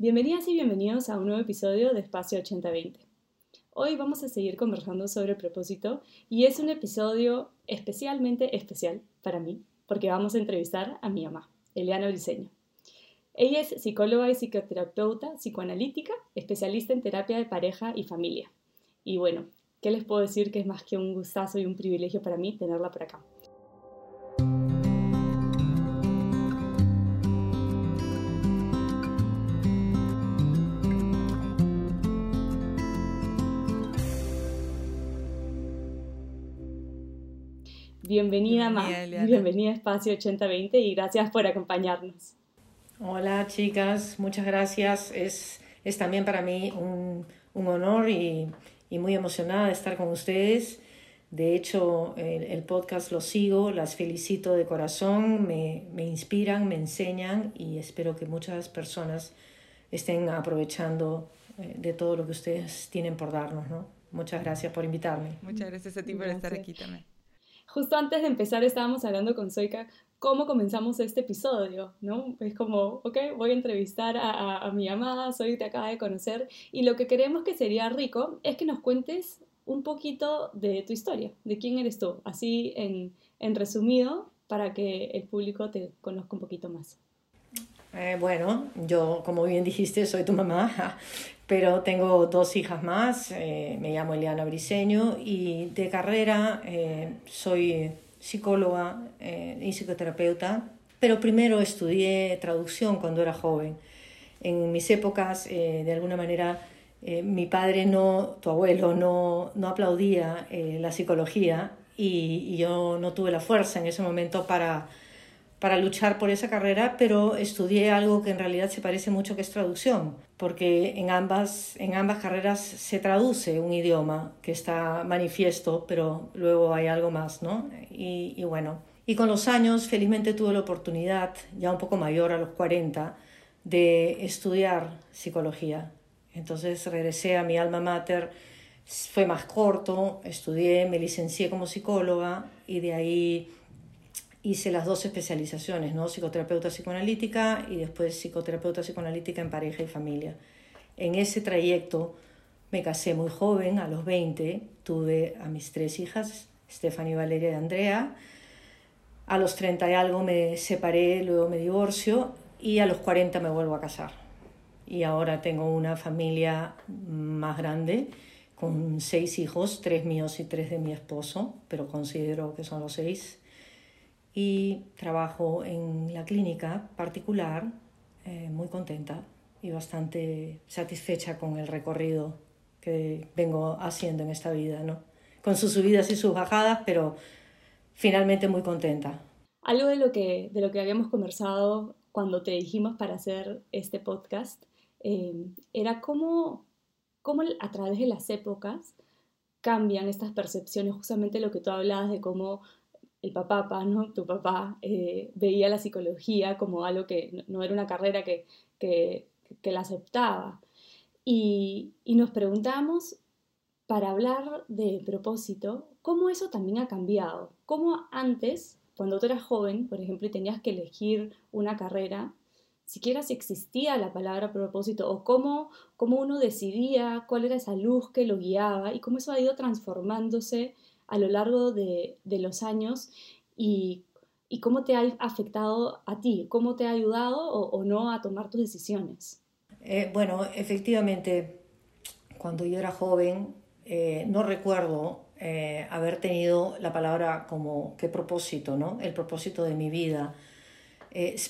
Bienvenidas y bienvenidos a un nuevo episodio de Espacio 8020. Hoy vamos a seguir conversando sobre propósito y es un episodio especialmente especial para mí porque vamos a entrevistar a mi mamá, Eliana Briseño. Ella es psicóloga y psicoterapeuta psicoanalítica, especialista en terapia de pareja y familia. Y bueno, ¿qué les puedo decir que es más que un gustazo y un privilegio para mí tenerla por acá? Bienvenida, bienvenida, bienvenida a Espacio 8020 y gracias por acompañarnos. Hola chicas, muchas gracias. Es, es también para mí un, un honor y, y, muy emocionada de estar con ustedes. De hecho, el, el, podcast lo sigo, las felicito de corazón, me, me inspiran, me enseñan y espero que muchas personas estén aprovechando eh, de todo lo que ustedes tienen por darnos. ¿no? Muchas gracias por invitarme. Muchas gracias a ti por estar aquí también. Justo antes de empezar estábamos hablando con Soika cómo comenzamos este episodio, ¿no? Es como, ok, voy a entrevistar a, a, mi amada, Soy te acaba de conocer, y lo que queremos que sería rico es que nos cuentes un poquito de tu historia, de quién eres tú, así en, en resumido, para que el público te conozca un poquito más. Eh, bueno, yo, como bien dijiste, soy tu mamá, pero tengo dos hijas más. Eh, me llamo Eliana Briseño y de carrera eh, soy psicóloga eh, y psicoterapeuta, pero primero estudié traducción cuando era joven. En mis épocas, eh, de alguna manera, eh, mi padre no, tu abuelo, no, no aplaudía la psicología y, y yo no tuve la fuerza en ese momento para para luchar por esa carrera, pero estudié algo que en realidad se parece mucho que es traducción, porque en ambas, en ambas carreras se traduce un idioma que está manifiesto, pero luego hay algo más, ¿no? Y, y bueno, y con los años felizmente tuve la oportunidad, ya un poco mayor, a los 40, de estudiar psicología. Entonces regresé a mi alma mater, fue más corto, estudié, me licencié como psicóloga y de ahí hice las dos especializaciones, ¿no? psicoterapeuta psicoanalítica y después psicoterapeuta psicoanalítica en pareja y familia. En ese trayecto me casé muy joven, a los 20, tuve a mis tres hijas, Stephanie, Valeria y Andrea. A los 30 y algo me separé, luego me divorcio y a los 40 me vuelvo a casar. Y ahora tengo una familia más grande con seis hijos, tres míos y tres de mi esposo, pero considero que son los seis y trabajo en la clínica particular, eh, muy contenta y bastante satisfecha con el recorrido que vengo haciendo en esta vida, ¿no? Con sus subidas y sus bajadas, pero finalmente muy contenta. Algo de lo que, de lo que habíamos conversado cuando te dijimos para hacer este podcast eh, era cómo, cómo a través de las épocas cambian estas percepciones, justamente lo que tú hablabas de cómo el papá, ¿no? tu papá, eh, veía la psicología como algo que no era una carrera que, que, que la aceptaba. Y, y, nos preguntamos, para hablar de propósito, cómo eso también ha cambiado. Cómo antes, cuando tú eras joven, por ejemplo, y tenías que elegir una carrera, siquiera si existía la palabra propósito o cómo, cómo uno decidía cuál era esa luz que lo guiaba y cómo eso ha ido transformándose a lo largo de, de los años y, y, cómo te ha afectado a ti, cómo te ha ayudado o, no a tomar tus decisiones. Eh, bueno, efectivamente, cuando yo era joven, eh, no recuerdo eh, haber tenido la palabra como qué propósito, ¿no? El propósito de mi vida.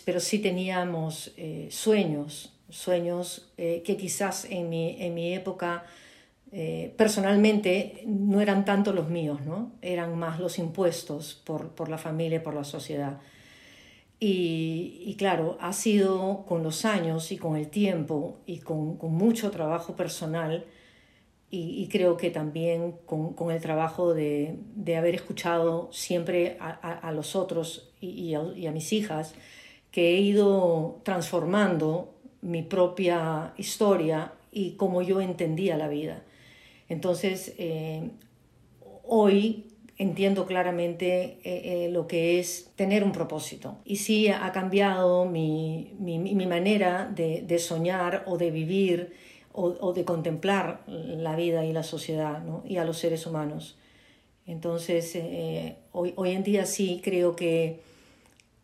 Pero sí teníamos sueños, sueños que quizás en mi, en mi época eh, personalmente no eran tanto los míos, ¿no? eran más los impuestos por, por la familia, por la sociedad. Y, y, claro, ha sido con los años y con el tiempo y con, con mucho trabajo personal y, y creo que también con, con el trabajo de, de, haber escuchado siempre a, a, a los otros y, y, a, y a mis hijas, que he ido transformando mi propia historia y cómo yo entendía la vida. Entonces, eh, hoy entiendo claramente eh, eh, lo que es tener un propósito. Y sí ha cambiado mi, manera de, soñar o de vivir o, de contemplar la vida y la sociedad y a los seres humanos. Entonces, hoy, hoy, en día sí creo que,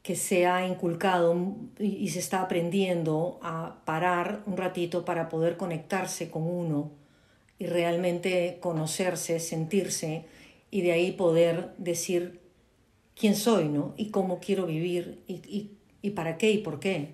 que se ha inculcado y se está aprendiendo a parar un ratito para poder conectarse con uno y realmente conocerse, sentirse y de ahí poder decir quién soy, ¿no? Y cómo quiero vivir y, y, para qué y por qué.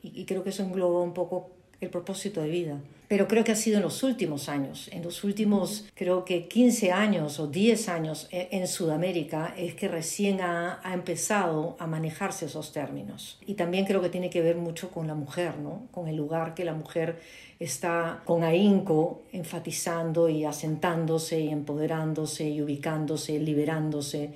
Y, creo que eso engloba un poco el propósito de vida. Pero creo que ha sido en los últimos años, en los últimos creo que 15 años o 10 años e, en Sudamérica es que recién ha, ha, empezado a manejarse esos términos. Y también creo que tiene que ver mucho con la mujer, ¿no? Con el lugar que la mujer está con ahínco enfatizando y asentándose y empoderándose y ubicándose, liberándose.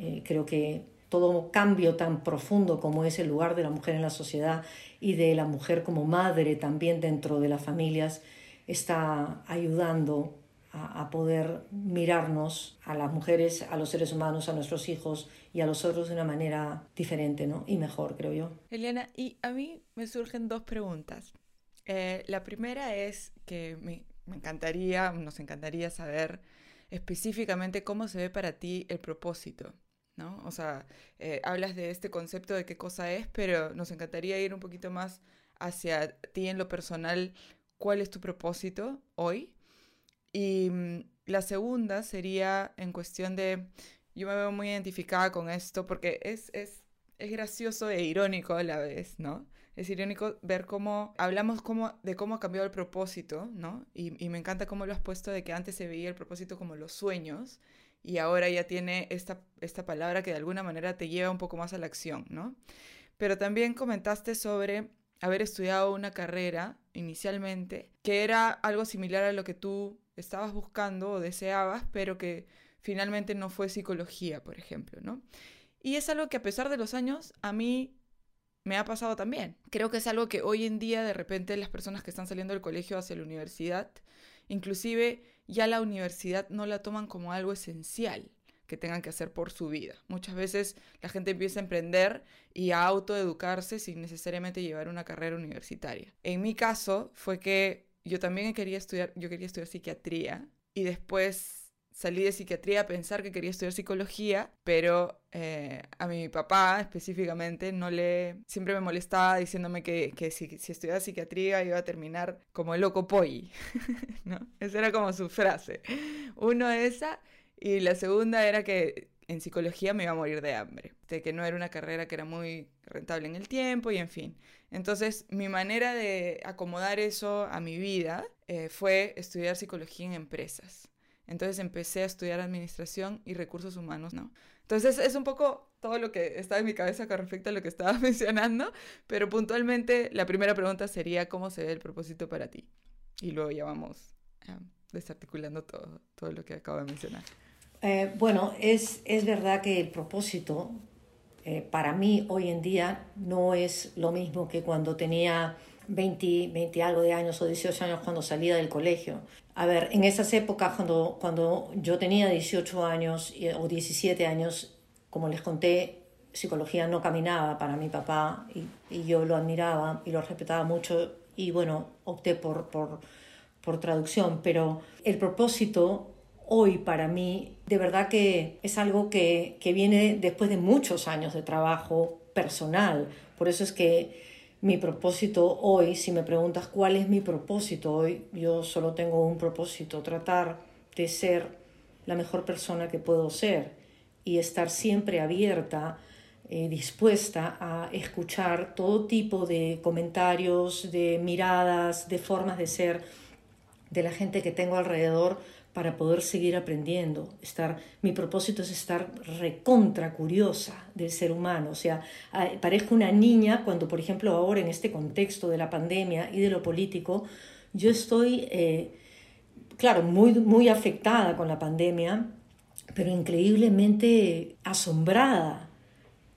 Eh, creo que todo cambio tan profundo como es el lugar de la mujer en la sociedad y de la mujer como madre también dentro de las familias está ayudando a, poder mirarnos a las mujeres, a los seres humanos, a nuestros hijos y a los otros de una manera diferente ¿no? y mejor, creo yo. Eliana, y a mí me surgen dos preguntas. Eh, la primera es que me, encantaría, nos encantaría saber específicamente cómo se ve para ti el propósito, ¿no? O sea, eh, hablas de este concepto de qué cosa es, pero nos encantaría ir un poquito más hacia ti en lo personal, cuál es tu propósito hoy. Y mm, la segunda sería en cuestión de, yo me veo muy identificada con esto porque es, es, es gracioso e irónico a la vez, ¿no? es irónico ver cómo hablamos cómo, de cómo ha cambiado el propósito, ¿no? Y, me encanta cómo lo has puesto de que antes se veía el propósito como los sueños y ahora ya tiene esta, esta palabra que de alguna manera te lleva un poco más a la acción, ¿no? Pero también comentaste sobre haber estudiado una carrera inicialmente que era algo similar a lo que tú estabas buscando o deseabas, pero que finalmente no fue psicología, por ejemplo, ¿no? Y es algo que a pesar de los años a mí me ha pasado también. Creo que es algo que hoy en día de repente las personas que están saliendo del colegio hacia la universidad, inclusive ya la universidad no la toman como algo esencial que tengan que hacer por su vida. Muchas veces la gente empieza a emprender y a autoeducarse sin necesariamente llevar una carrera universitaria. En mi caso fue que yo también quería estudiar, yo quería estudiar psiquiatría y después salí de psiquiatría a pensar que quería estudiar psicología, pero eh, a mi papá específicamente no le... Siempre me molestaba diciéndome que, que si, si, estudiaba psiquiatría iba a terminar como el loco polly, ¿no? Esa era como su frase. Uno esa y la segunda era que en psicología me iba a morir de hambre, de que no era una carrera que era muy rentable en el tiempo y en fin. Entonces mi manera de acomodar eso a mi vida eh, fue estudiar psicología en empresas. Entonces empecé a estudiar administración y recursos humanos, ¿no? Entonces es un poco todo lo que está en mi cabeza con respecto a lo que estaba mencionando, pero puntualmente la primera pregunta sería cómo se ve el propósito para ti. Y luego ya vamos eh, desarticulando todo, todo lo que acabo de mencionar. Eh, bueno, es, es verdad que el propósito eh, para mí hoy en día no es lo mismo que cuando tenía 20, 20 algo de años o 18 años cuando salía del colegio. A ver, en esas épocas, cuando, cuando yo tenía 18 años o 17 años, como les conté, psicología no caminaba para mi papá y, y yo lo admiraba y lo respetaba mucho y bueno, opté por, por, por traducción, pero el propósito hoy para mí de verdad que es algo que, que viene después de muchos años de trabajo personal. Por eso es que mi propósito hoy, si me preguntas cuál es mi propósito hoy, yo solo tengo un propósito, tratar de ser la mejor persona que puedo ser y estar siempre abierta, eh, dispuesta a escuchar todo tipo de comentarios, de miradas, de formas de ser de la gente que tengo alrededor para poder seguir aprendiendo. Estar, mi propósito es estar recontra curiosa del ser humano. O sea, parezco una niña cuando, por ejemplo, ahora en este contexto de la pandemia y de lo político, yo estoy, eh, claro, muy, muy afectada con la pandemia, pero increíblemente asombrada.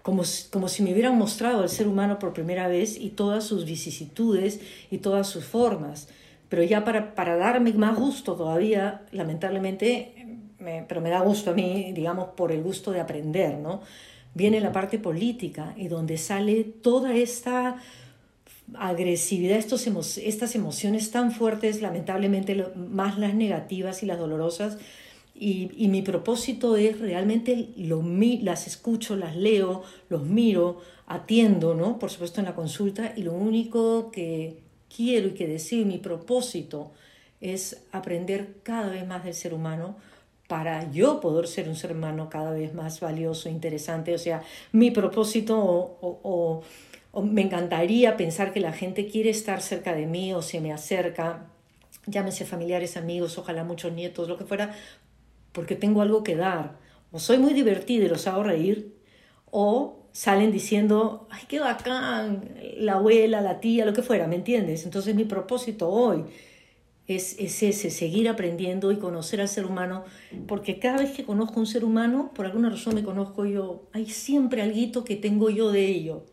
Como, como si me hubieran mostrado al ser humano por primera vez y todas sus vicisitudes y todas sus formas. Pero ya para, para darme más gusto todavía, lamentablemente pero me da gusto a mí, digamos, por el gusto de aprender, ¿no? Viene la parte política y donde sale toda esta agresividad, estos estas emociones tan fuertes, lamentablemente más las negativas y las dolorosas. Y, y mi propósito es realmente lo, las escucho, las leo, los miro, atiendo, ¿no? Por supuesto en la consulta y lo único que quiero y que deseo, mi propósito es aprender cada vez más del ser humano para yo poder ser un ser humano cada vez más valioso, interesante. O sea, mi propósito o, me encantaría pensar que la gente quiere estar cerca de mí o se me acerca, llámese familiares, amigos, ojalá muchos nietos, lo que fuera, porque tengo algo que dar. O soy muy divertida y los hago reír, o salen diciendo, ay, qué bacán, la abuela, la tía, lo que fuera, ¿me entiendes? Entonces mi propósito hoy es, es, ese, seguir aprendiendo y conocer al ser humano, porque cada vez que conozco un ser humano, por alguna razón me conozco yo, hay siempre algo que tengo yo de ello.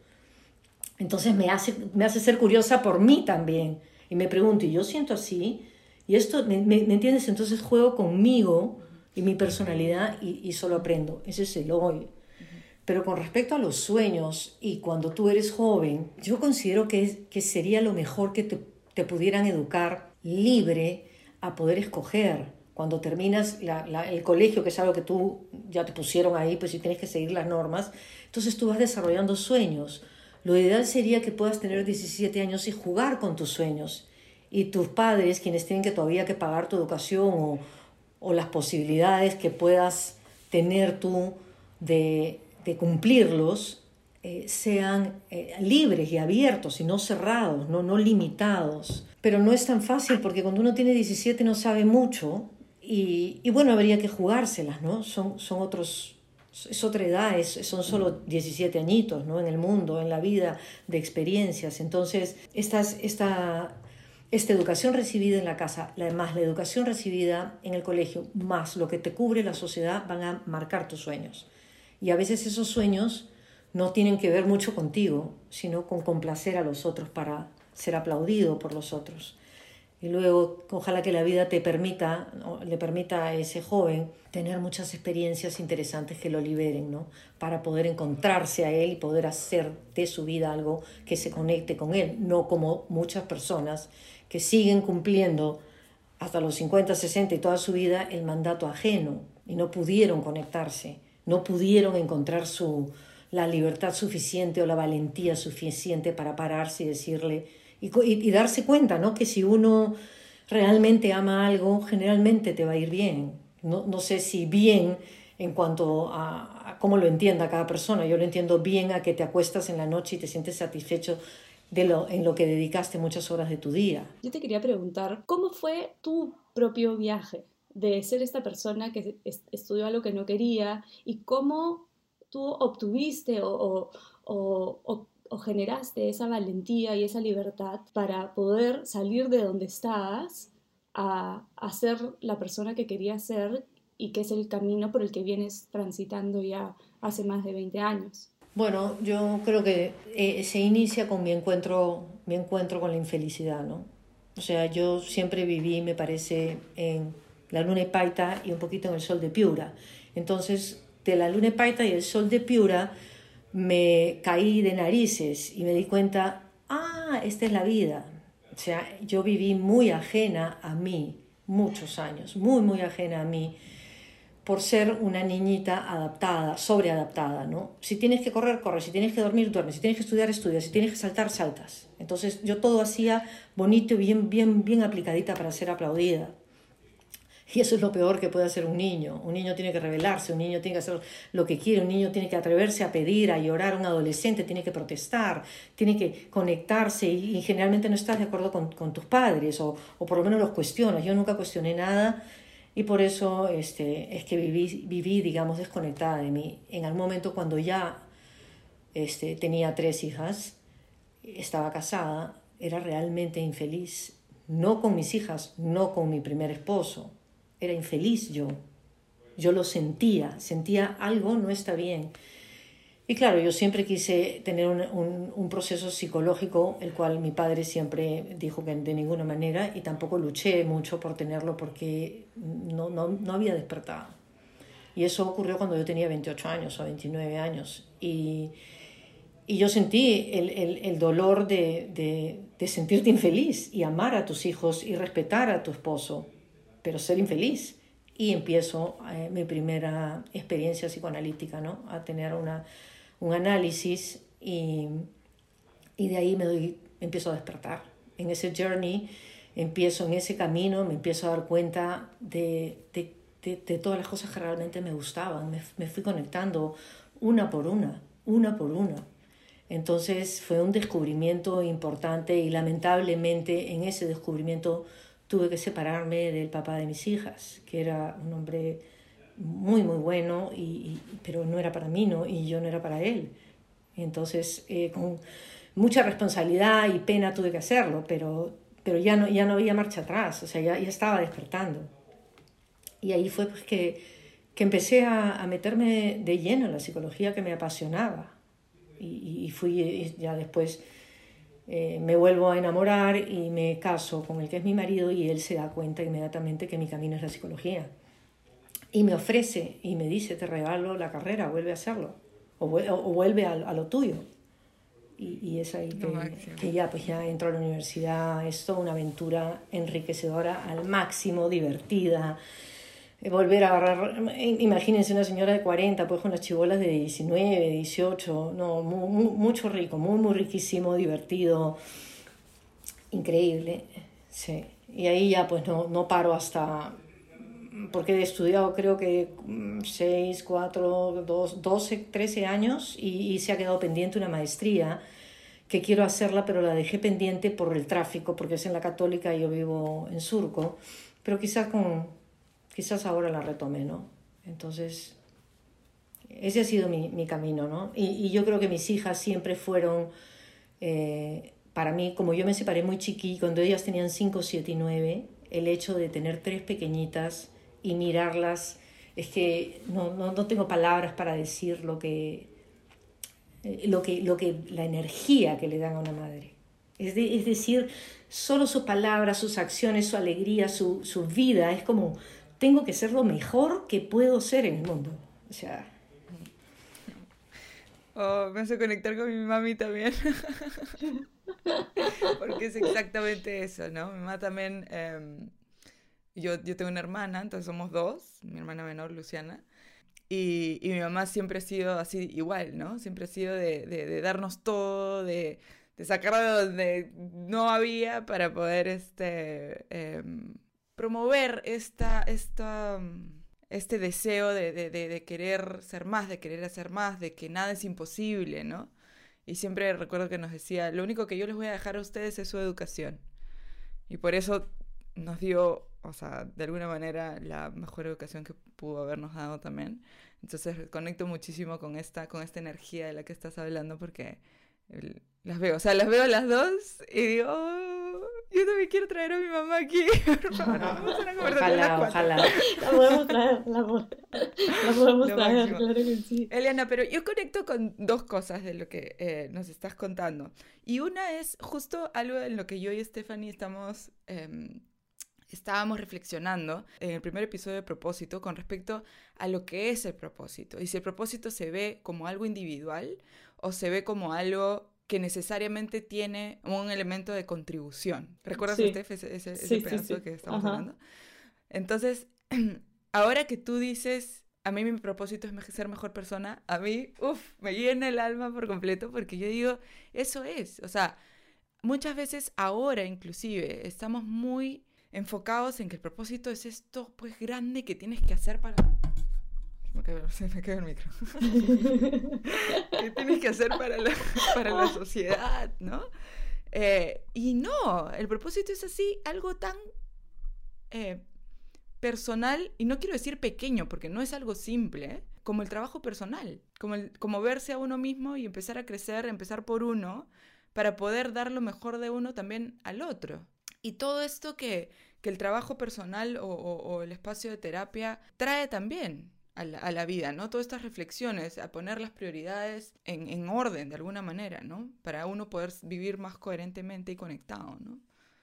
Entonces me hace, me hace ser curiosa por mí también. Y me pregunto, ¿y yo siento así? Y esto, ¿me, me, entiendes? Entonces juego conmigo y mi personalidad y, y solo aprendo. Ese es el hoy. Pero con respecto a los sueños y cuando tú eres joven, yo considero que, que sería lo mejor que te, te pudieran educar libre a poder escoger. Cuando terminas el colegio, que es algo que tú ya te pusieron ahí, pues si tienes que seguir las normas, entonces tú vas desarrollando sueños. Lo ideal sería que puedas tener 17 años y jugar con tus sueños. Y tus padres, quienes tienen que todavía que pagar tu educación o, o las posibilidades que puedas tener tú de, de cumplirlos, eh, sean eh, libres y abiertos y no cerrados, no, no limitados. Pero no es tan fácil porque cuando uno tiene 17 no sabe mucho y, y bueno, habría que jugárselas, ¿no? Son, son otros, es otra edad, son solo 17 añitos, ¿no? En el mundo, en la vida, de experiencias. Entonces, estas, esta, esta educación recibida en la casa, además la educación recibida en el colegio, más lo que te cubre la sociedad, van a marcar tus sueños. Y a veces esos sueños no tienen que ver mucho contigo, sino con complacer a los otros para ser aplaudido por los otros. Y luego, ojalá que la vida te permita, le permita a ese joven tener muchas experiencias interesantes que lo liberen, ¿no? Para poder encontrarse a él y poder hacer de su vida algo que se conecte con él, no como muchas personas que siguen cumpliendo hasta los 50, 60 y toda su vida el mandato ajeno y no pudieron conectarse, no pudieron encontrar su, la libertad suficiente o la valentía suficiente para pararse y decirle y, darse cuenta, ¿no? Que si uno realmente ama algo, generalmente te va a ir bien. No, sé si bien en cuanto a, cómo lo entienda cada persona. Yo lo entiendo bien a que te acuestas en la noche y te sientes satisfecho de lo, en lo que dedicaste muchas horas de tu día. Yo te quería preguntar, ¿cómo fue tu propio viaje de ser esta persona que estudió algo que no quería y cómo tú obtuviste o, generaste esa valentía y esa libertad para poder salir de donde estás a, a ser la persona que querías ser y que es el camino por el que vienes transitando ya hace más de 20 años? Bueno, yo creo que eh, se inicia con mi encuentro, mi encuentro con la infelicidad, ¿no? O sea, yo siempre viví, me parece, en la luna Paita y un poquito en el sol de Piura. Entonces, de la luna Paita y el sol de Piura, me caí de narices y me di cuenta, ah, esta es la vida. O sea, yo viví muy ajena a mí, muchos años, muy, muy ajena a mí, por ser una niñita adaptada, sobreadaptada, ¿no? Si tienes que correr, corres, si tienes que dormir, duermes, si tienes que estudiar, estudias, si tienes que saltar, saltas. Entonces yo todo hacía bonito bien, bien, bien aplicadita para ser aplaudida. Y eso es lo peor que puede hacer un niño. Un niño tiene que rebelarse, un niño tiene que hacer lo que quiere, un niño tiene que atreverse a pedir, a llorar, un adolescente tiene que protestar, tiene que conectarse y, generalmente no estás de acuerdo con, con tus padres o, o, por lo menos los cuestionas. Yo nunca cuestioné nada y por eso este, es que viví, viví, digamos, desconectada de mí. En algún momento cuando ya este, tenía tres hijas, estaba casada, era realmente infeliz. No con mis hijas, no con mi primer esposo era infeliz yo. Yo lo sentía, sentía algo no está bien. Y claro, yo siempre quise tener un, un, proceso psicológico, el cual mi padre siempre dijo que de ninguna manera, y tampoco luché mucho por tenerlo porque no, no, no había despertado. Y eso ocurrió cuando yo tenía 28 años o 29 años. Y, y yo sentí el, el, el dolor de, de, de, sentirte infeliz y amar a tus hijos y respetar a tu esposo, pero ser infeliz. Y empiezo eh, mi primera experiencia psicoanalítica, ¿no? A tener una, un análisis y, y de ahí me doy, empiezo a despertar. En ese journey empiezo en ese camino, me empiezo a dar cuenta de, de, de todas las cosas que realmente me gustaban. Me, me fui conectando una por una, una por una. Entonces fue un descubrimiento importante y lamentablemente en ese descubrimiento tuve que separarme del papá de mis hijas, que era un hombre muy, muy bueno, y, y pero no era para mí, ¿no? Y yo no era para él. Entonces, eh, con mucha responsabilidad y pena tuve que hacerlo, pero, pero ya, no, ya no había marcha atrás, o sea, ya, ya estaba despertando. Y ahí fue pues que, que empecé a, a meterme de lleno en la psicología que me apasionaba. Y, y fui ya después eh, me vuelvo a enamorar y me caso con el que es mi marido y él se da cuenta inmediatamente que mi camino es la psicología. Y me ofrece y me dice, te regalo la carrera, vuelve a hacerlo, o, o vuelve a, a, lo tuyo. Y, y es ahí que, no, que, ya, pues ya entro a la universidad, es toda una aventura enriquecedora al máximo, divertida. Volver a agarrar, imagínense una señora de 40, pues con las chibolas de 19, 18, no, muy, mucho rico, muy, muy riquísimo, divertido, increíble, sí. Y ahí ya pues no, no paro hasta porque he estudiado creo que 6, 4, 2, 12, 13 años y, y, se ha quedado pendiente una maestría que quiero hacerla, pero la dejé pendiente por el tráfico, porque es en la católica y yo vivo en Surco, pero quizás, con, quizás ahora la retome, ¿no? Entonces, ese ha sido mi, mi camino, ¿no? Y, y, yo creo que mis hijas siempre fueron, eh, para mí, como yo me separé muy chiqui, cuando ellas tenían 5, 7 y 9, el hecho de tener tres pequeñitas, y mirarlas, es que no, no, no tengo palabras para decir lo que, lo que, lo que, la energía que le dan a una madre. Es, de, es decir, solo sus palabras, sus acciones, su alegría, su, su, vida, es como, tengo que ser lo mejor que puedo ser en el mundo. O sea... Oh, me hace conectar con mi mami también. Porque es exactamente eso, ¿no? Mi mamá también... Eh, yo, yo tengo una hermana, entonces somos dos, mi hermana menor, Luciana. Y, mi mamá siempre ha sido así igual, ¿no? Siempre ha sido de, darnos todo, de, sacar de donde no había para poder este, eh, promover esta, esta, este deseo de, de, querer ser más, de querer hacer más, de que nada es imposible, ¿no? Y siempre recuerdo que nos decía, lo único que yo les voy a dejar a ustedes es su educación. Y por eso nos dio o sea, de alguna manera la mejor educación que pudo habernos dado también. Entonces conecto muchísimo con esta, con esta energía de la que estás hablando porque las veo, o sea, las veo las dos y digo, oh, yo también quiero traer a mi mamá aquí. ojalá, ojalá. La podemos traer, la, la podemos lo traer, máximo. claro que sí. Eliana, pero yo conecto con dos cosas de lo que eh, nos estás contando. Y una es justo algo en lo que yo y Stephanie estamos... Eh, estábamos reflexionando en el primer episodio de propósito con respecto a lo que es el propósito y si el propósito se ve como algo individual o se ve como algo que necesariamente tiene un elemento de contribución. ¿Recuerdas, sí. Steph, ese, ese, ese sí, pedazo sí, que estamos Ajá. hablando? Entonces, ahora que tú dices, a mí mi propósito es ser mejor persona, a mí, uff, me llena el alma por completo porque yo digo, eso es, o sea, muchas veces ahora inclusive estamos muy enfocados en que el propósito es esto pues grande que tienes que hacer para... Se me cae el micro. ¿Qué tienes que hacer para la, para la sociedad, no? Eh, y no, el propósito es así, algo tan eh, personal, y no quiero decir pequeño, porque no es algo simple, ¿eh? como el trabajo personal, como, el, como verse a uno mismo y empezar a crecer, empezar por uno, para poder dar lo mejor de uno también al otro. Y todo esto que, que el trabajo personal o, o, o, el espacio de terapia trae también a la, a la, vida, ¿no? Todas estas reflexiones, a poner las prioridades en, en, orden de alguna manera, ¿no? Para uno poder vivir más coherentemente y conectado, ¿no?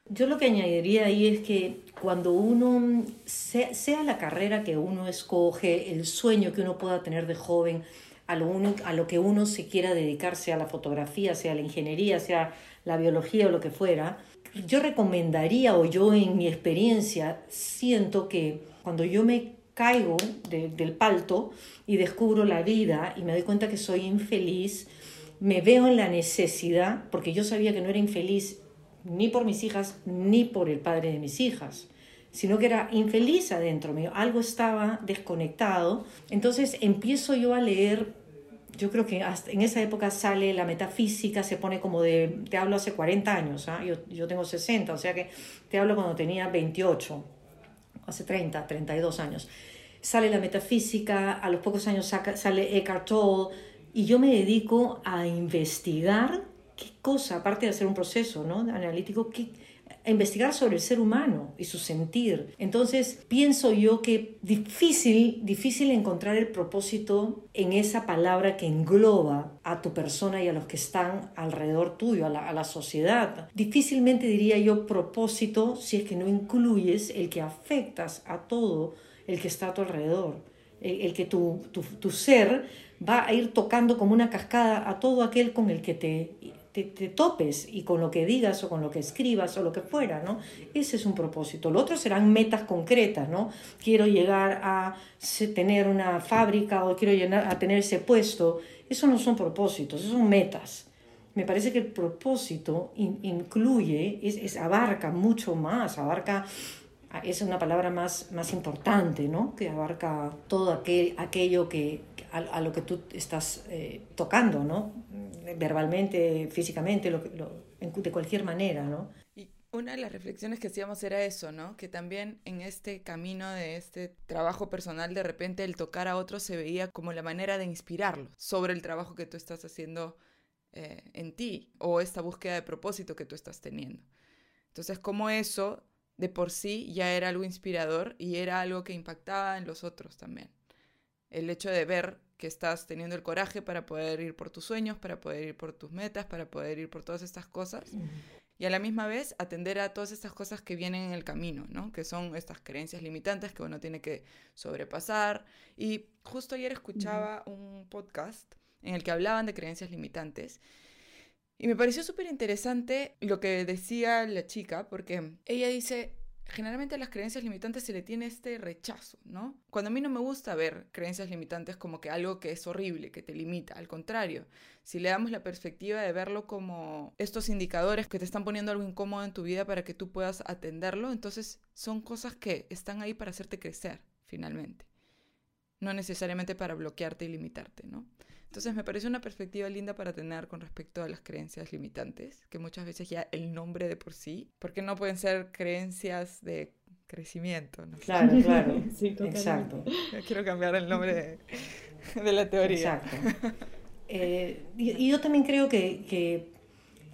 Yo lo que añadiría ahí es que cuando uno, sea, la carrera que uno escoge, el sueño que uno pueda tener de joven, a lo, a lo que uno se quiera dedicar, sea la fotografía, sea la ingeniería, sea la biología o lo que fuera, yo recomendaría o yo en mi experiencia siento que cuando yo me caigo del palto y descubro la vida y me doy cuenta que soy infeliz, me veo en la necesidad, porque yo sabía que no era infeliz ni por mis hijas ni por el padre de mis hijas, sino que era infeliz adentro mío, algo estaba desconectado. Entonces empiezo yo a leer, yo creo que hasta en esa época sale la metafísica, se pone como de, te hablo hace 40 años, ¿ah? yo, yo tengo 60, o sea que te hablo cuando tenía 28, hace 30, 32 años. Sale la metafísica, a los pocos años sale Eckhart Tolle, y yo me dedico a investigar qué cosa, aparte de hacer un proceso ¿no? analítico, qué, a investigar sobre el ser humano y su sentir. Entonces, pienso yo que difícil, difícil encontrar el propósito en esa palabra que engloba a tu persona y a los que están alrededor tuyo, a la, sociedad. Difícilmente diría yo propósito si es que no incluyes el que afectas a todo el que está a tu alrededor. El, el que tu, tu, tu ser va a ir tocando como una cascada a todo aquel con el que te te, topes y con lo que digas o con lo que escribas o lo que fuera, ¿no? Ese es un propósito. Lo otro serán metas concretas, ¿no? Quiero llegar a tener una fábrica o quiero llegar a tener ese puesto. Eso no son propósitos, eso son metas. Me parece que el propósito incluye, es, abarca mucho más, abarca es una palabra más, más importante, ¿no? Que abarca todo aquel, aquello que, a, lo que tú estás eh, tocando, ¿no? Verbalmente, físicamente, lo, de cualquier manera, ¿no? Y una de las reflexiones que hacíamos era eso, ¿no? Que también en este camino de este trabajo personal, de repente el tocar a otros se veía como la manera de inspirarlos sobre el trabajo que tú estás haciendo eh, en ti o esta búsqueda de propósito que tú estás teniendo. Entonces, como eso de por sí ya era algo inspirador y era algo que impactaba en los otros también. El hecho de ver que estás teniendo el coraje para poder ir por tus sueños, para poder ir por tus metas, para poder ir por todas estas cosas. Y a la misma vez atender a todas estas cosas que vienen en el camino, ¿no? Que son estas creencias limitantes que uno tiene que sobrepasar. Y justo ayer escuchaba un podcast en el que hablaban de creencias limitantes. Y me pareció súper interesante lo que decía la chica, porque ella dice, generalmente a las creencias limitantes se le tiene este rechazo, ¿no? Cuando a mí no me gusta ver creencias limitantes como que algo que es horrible, que te limita, al contrario, si le damos la perspectiva de verlo como estos indicadores que te están poniendo algo incómodo en tu vida para que tú puedas atenderlo, entonces son cosas que están ahí para hacerte crecer, finalmente, no necesariamente para bloquearte y limitarte, ¿no? Entonces me parece una perspectiva linda para tener con respecto a las creencias limitantes, que muchas veces ya el nombre de por sí, porque no pueden ser creencias de crecimiento. ¿no? Claro, claro. sí, Exacto. quiero cambiar el nombre de, la teoría. Exacto. Eh, y, yo también creo que, que,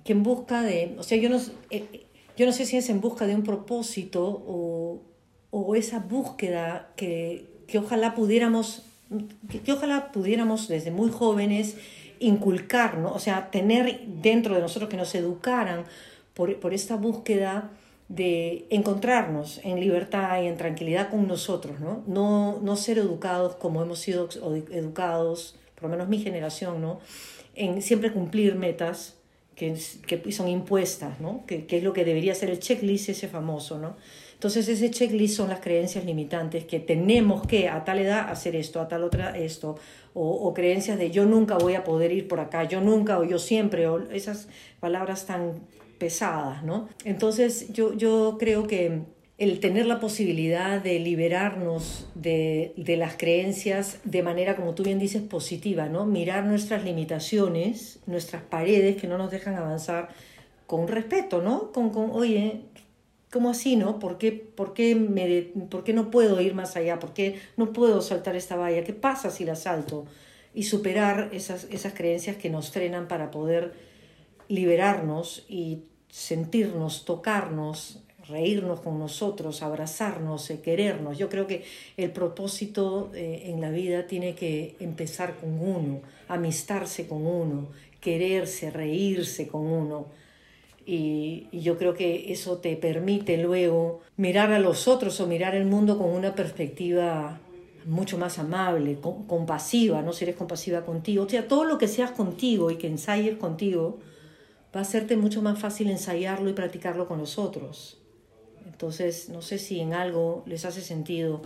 que, en busca de, o sea, yo no, eh, yo no sé si es en busca de un propósito o, o esa búsqueda que, que ojalá pudiéramos que, ojalá pudiéramos desde muy jóvenes inculcar, o sea, tener dentro de nosotros que nos educaran por, por esta búsqueda de encontrarnos en libertad y en tranquilidad con nosotros, ¿no? No, no ser educados como hemos sido educados, por lo menos mi generación, ¿no? En siempre cumplir metas que, que son impuestas, ¿no? Que, que, es lo que debería ser el checklist ese famoso, ¿no? Entonces ese checklist son las creencias limitantes que tenemos que a tal edad hacer esto, a tal otra esto, o, creencias de yo nunca voy a poder ir por acá, yo nunca o yo siempre, o esas palabras tan pesadas, ¿no? Entonces yo, yo creo que el tener la posibilidad de liberarnos de, de, las creencias de manera, como tú bien dices, positiva, ¿no? Mirar nuestras limitaciones, nuestras paredes que no nos dejan avanzar con respeto, ¿no? Con, con oye, ¿Cómo así, no? ¿Por qué, por, qué me, ¿Por qué no puedo ir más allá? ¿Por qué no puedo saltar esta valla? ¿Qué pasa si la salto? Y superar esas, esas creencias que nos frenan para poder liberarnos y sentirnos, tocarnos, reírnos con nosotros, abrazarnos, eh, querernos. Yo creo que el propósito eh, en la vida tiene que empezar con uno, amistarse con uno, quererse, reírse con uno Y, yo creo que eso te permite luego mirar a los otros o mirar el mundo con una perspectiva mucho más amable, compasiva, no si eres compasiva contigo. O sea, todo lo que seas contigo y que ensayes contigo va a hacerte mucho más fácil ensayarlo y practicarlo con los otros. Entonces, no sé si en algo les hace sentido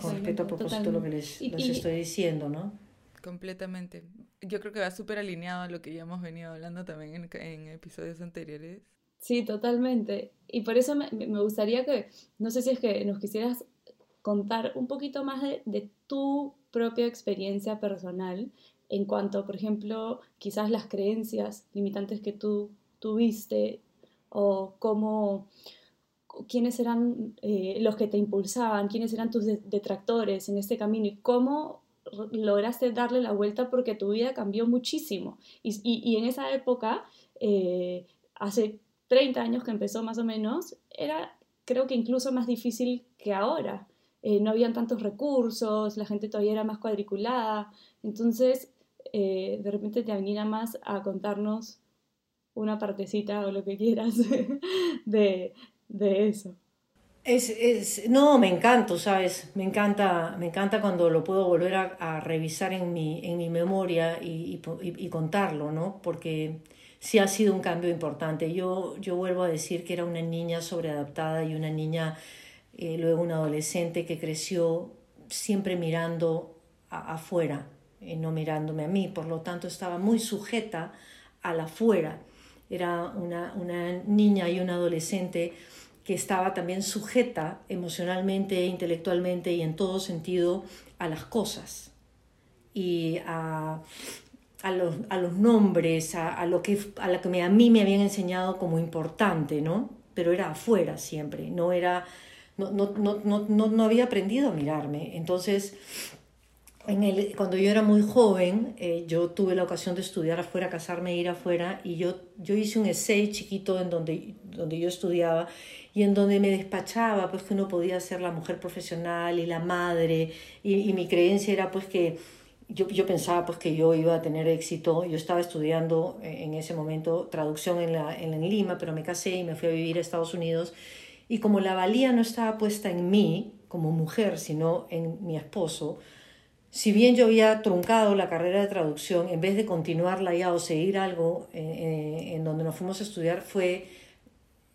con respecto a propósito lo que les, estoy diciendo, ¿no? Completamente. Yo creo que va súper alineado a lo que ya hemos venido hablando también en, en, episodios anteriores. Sí, totalmente. Y por eso me, me, gustaría que, no sé si es que nos quisieras contar un poquito más de, de tu propia experiencia personal en cuanto, por ejemplo, quizás las creencias limitantes que tú tuviste o cómo quiénes eran eh, los que te impulsaban, quiénes eran tus detractores en este camino y cómo lograste darle la vuelta porque tu vida cambió muchísimo. Y, en esa época, eh, hace 30 años que empezó más o menos, era creo que incluso más difícil que ahora. Eh, no habían tantos recursos, la gente todavía era más cuadriculada. Entonces, de repente te venía más a contarnos una partecita o lo que quieras de, de eso. Es, es, no, me encanta, ¿sabes? Me encanta, me encanta cuando lo puedo volver a, revisar en mi, en mi memoria y, y, contarlo, ¿no? Porque sí ha sido un cambio importante. Yo, yo vuelvo a decir que era una niña sobreadaptada y una niña, eh, luego una adolescente que creció siempre mirando afuera, y no mirándome a mí. Por lo tanto, estaba muy sujeta al afuera. Era una, una niña y una adolescente que estaba también sujeta emocionalmente, intelectualmente y en todo sentido a las cosas y a, a, los, a los, nombres, a, lo que, a lo que a mí me habían enseñado como importante, ¿no? Pero era afuera siempre, no era... No, no, no, no, no había aprendido a mirarme. Entonces, en el, cuando yo era muy joven, eh, yo tuve la ocasión de estudiar afuera, casarme, ir afuera, y yo, yo hice un essay chiquito en donde, donde yo estudiaba y en donde me despachaba, pues que uno podía ser la mujer profesional y la madre, y, mi creencia era pues que yo, yo, pensaba pues que yo iba a tener éxito, yo estaba estudiando eh, en ese momento traducción en, la, en, en Lima, pero me casé y me fui a vivir a Estados Unidos, y como la valía no estaba puesta en mí como mujer, sino en mi esposo, si bien yo había truncado la carrera de traducción, en vez de continuarla ya o seguir algo eh, eh, en donde nos fuimos a estudiar, fue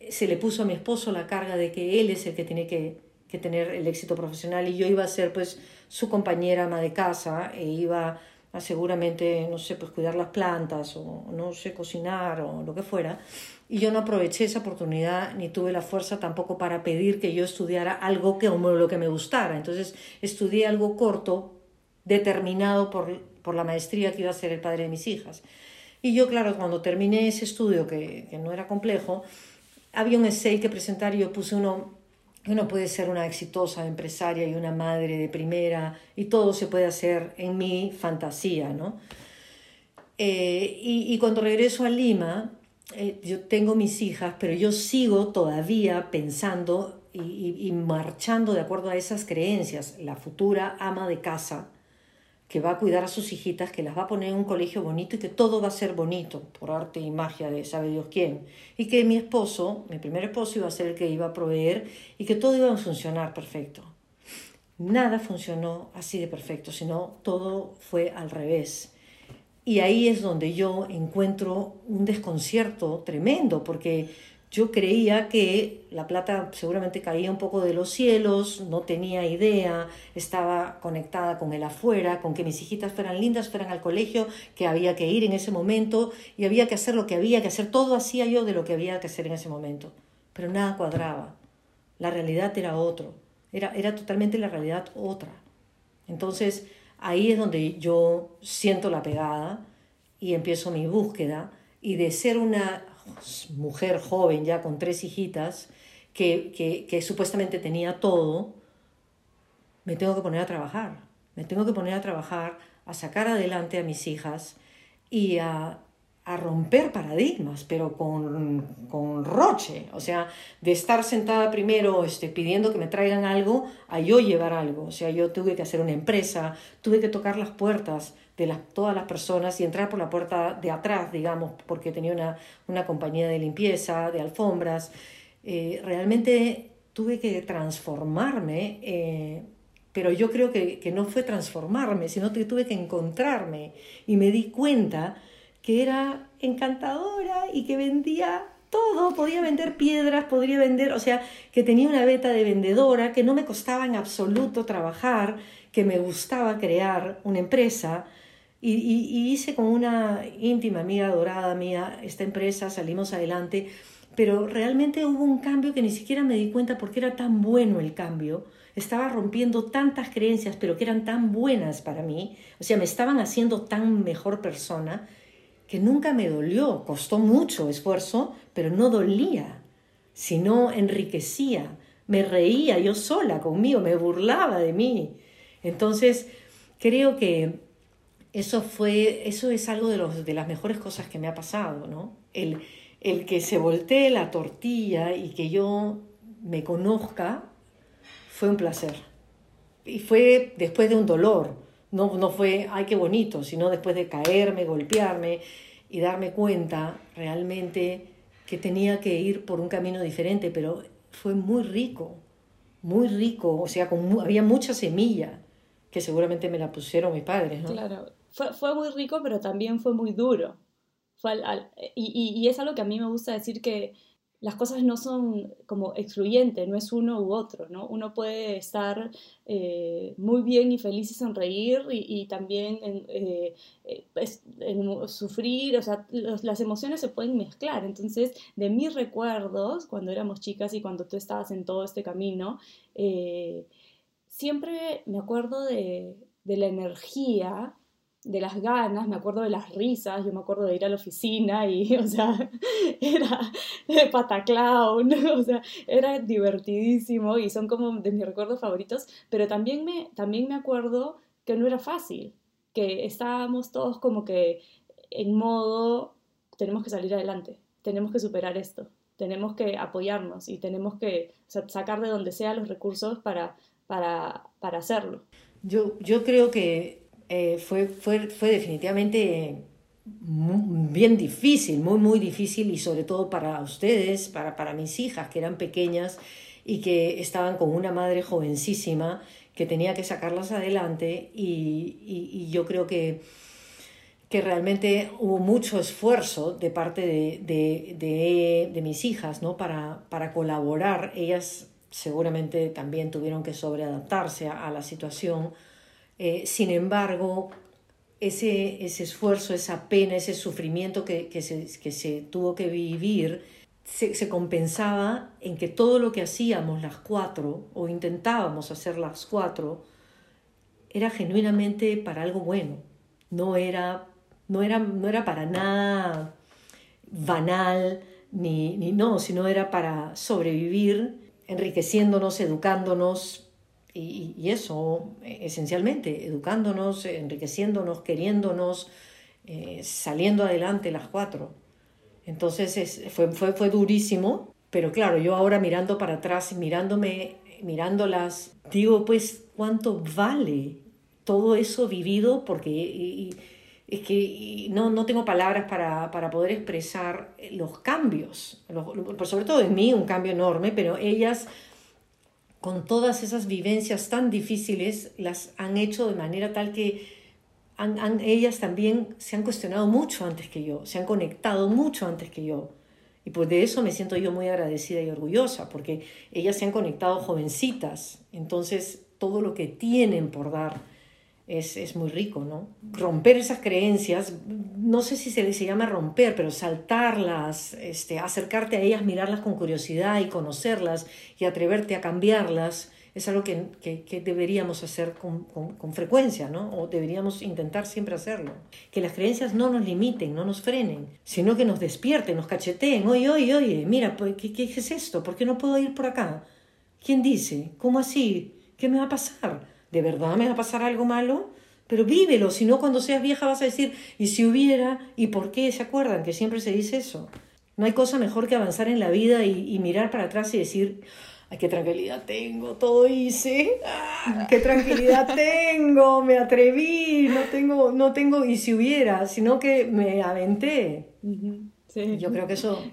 se le puso a mi esposo la carga de que él es el que tiene que, que tener el éxito profesional y yo iba a ser pues su compañera ama de casa e iba a seguramente, no sé, pues cuidar las plantas o no sé, cocinar o lo que fuera. Y yo no aproveché esa oportunidad ni tuve la fuerza tampoco para pedir que yo estudiara algo que como lo que me gustara. Entonces estudié algo corto, determinado por, por la maestría que iba a ser el padre de mis hijas. Y yo, claro, cuando terminé ese estudio, que, que no era complejo, había un essay que presentar y yo puse uno, uno puede ser una exitosa empresaria y una madre de primera y todo se puede hacer en mi fantasía, ¿no? Eh, y, y, cuando regreso a Lima, eh, yo tengo mis hijas, pero yo sigo todavía pensando y, y marchando de acuerdo a esas creencias. La futura ama de casa, que va a cuidar a sus hijitas, que las va a poner en un colegio bonito y que todo va a ser bonito, por arte y magia de sabe Dios quién. Y que mi esposo, mi primer esposo, iba a ser el que iba a proveer y que todo iba a funcionar perfecto. Nada funcionó así de perfecto, sino todo fue al revés. Y ahí es donde yo encuentro un desconcierto tremendo, porque yo creía que la plata seguramente caía un poco de los cielos, no tenía idea, estaba conectada con el afuera, con que mis hijitas fueran lindas, fueran al colegio, que había que ir en ese momento y había que hacer lo que había que hacer. Todo hacía yo de lo que había que hacer en ese momento, pero nada cuadraba. La realidad era otro, era, era totalmente la realidad otra. Entonces ahí es donde yo siento la pegada y empiezo mi búsqueda y de ser una mujer joven ya con tres hijitas, que, que, supuestamente tenía todo, me tengo que poner a trabajar. Me tengo que poner a trabajar, a sacar adelante a mis hijas y a, a romper paradigmas, pero con, con, roche. O sea, de estar sentada primero este, pidiendo que me traigan algo, a yo llevar algo. O sea, yo tuve que hacer una empresa, tuve que tocar las puertas de las, todas las personas y entrar por la puerta de atrás, digamos, porque tenía una, una compañía de limpieza, de alfombras. Eh, realmente tuve que transformarme, eh, pero yo creo que, que, no fue transformarme, sino que tuve que encontrarme y me di cuenta que era encantadora y que vendía todo, podía vender piedras, podría vender, o sea, que tenía una beta de vendedora, que no me costaba en absoluto trabajar, que me gustaba crear una empresa. Y, y, hice con una íntima amiga dorada mía esta empresa, salimos adelante, pero realmente hubo un cambio que ni siquiera me di cuenta porque era tan bueno el cambio, estaba rompiendo tantas creencias, pero que eran tan buenas para mí, o sea, me estaban haciendo tan mejor persona, que nunca me dolió, costó mucho esfuerzo, pero no dolía, sino enriquecía, me reía yo sola conmigo, me burlaba de mí. Entonces, creo que eso fue, eso es algo de, los, de las mejores cosas que me ha pasado, ¿no? El, el que se voltee la tortilla y que yo me conozca fue un placer. Y fue después de un dolor, no, no fue, ay, qué bonito, sino después de caerme, golpearme y darme cuenta realmente que tenía que ir por un camino diferente, pero fue muy rico, muy rico, o sea, con, había mucha semilla que seguramente me la pusieron mis padres, ¿no? Claro, fue, fue muy rico, pero también fue muy duro. Fue y, y, y, es algo que a mí me gusta decir que las cosas no son como excluyentes, no es uno u otro, ¿no? Uno puede estar eh, muy bien y feliz y sonreír y, también eh, eh, sufrir, o sea, las emociones se pueden mezclar. Entonces, de mis recuerdos, cuando éramos chicas y cuando tú estabas en todo este camino, siempre me acuerdo de la energía de las ganas, me acuerdo de las risas, yo me acuerdo de ir a la oficina y, o sea, era pataclown, o sea, era divertidísimo y son como de mis recuerdos favoritos, pero también me, también me acuerdo que no era fácil, que estábamos todos como que en modo, tenemos que salir adelante, tenemos que superar esto, tenemos que apoyarnos y tenemos que sacar de donde sea los recursos para, para, para hacerlo. Yo, yo creo que eh, fue, fue, fue definitivamente bien difícil, muy, muy difícil y sobre todo para ustedes, para, para mis hijas que eran pequeñas y que estaban con una madre jovencísima que tenía que sacarlas adelante y, y, yo creo que, que realmente hubo mucho esfuerzo de parte de, de, de, mis hijas ¿no? para, para colaborar. Ellas seguramente también tuvieron que sobreadaptarse a la situación eh, sin embargo, ese, ese, esfuerzo, esa pena, ese sufrimiento que, que, se, que se, tuvo que vivir, se, se, compensaba en que todo lo que hacíamos las cuatro, o intentábamos hacer las cuatro, era genuinamente para algo bueno. No era, no era, no era para nada banal, ni, ni no, sino era para sobrevivir, enriqueciéndonos, educándonos, y, eso, esencialmente, educándonos, enriqueciéndonos, queriéndonos, eh, saliendo adelante las cuatro. Entonces fue, fue, fue durísimo, pero claro, yo ahora mirando para atrás, mirándome, mirándolas, digo, pues, ¿cuánto vale todo eso vivido? Porque es que no, no tengo palabras para, para poder expresar los cambios, sobre todo en mí un cambio enorme, pero ellas con todas esas vivencias tan difíciles, las han hecho de manera tal que han, ellas también se han cuestionado mucho antes que yo, se han conectado mucho antes que yo. Y pues de eso me siento yo muy agradecida y orgullosa, porque ellas se han conectado jovencitas, entonces todo lo que tienen por dar es, es, muy rico, ¿no? Romper esas creencias, no sé si se, se llama romper, pero saltarlas, este, acercarte a ellas, mirarlas con curiosidad y conocerlas y atreverte a cambiarlas, es algo que, que, deberíamos hacer con, con, con, frecuencia, ¿no? O deberíamos intentar siempre hacerlo. Que las creencias no nos limiten, no nos frenen, sino que nos despierten, nos cacheteen. Oye, oye, oye, mira, pues, ¿qué, qué es esto? ¿Por qué no puedo ir por acá? ¿Quién dice? ¿Cómo así? ¿Qué me va a pasar? ¿De verdad me va a pasar algo malo? Pero vívelo, si no cuando seas vieja vas a decir, ¿y si hubiera? ¿Y por qué? ¿Se acuerdan que siempre se dice eso? No hay cosa mejor que avanzar en la vida y, mirar para atrás y decir, Ay, qué tranquilidad tengo, todo hice. Ah, qué tranquilidad tengo, me atreví, no tengo, no tengo, y si hubiera, sino que me aventé. Yo creo que eso,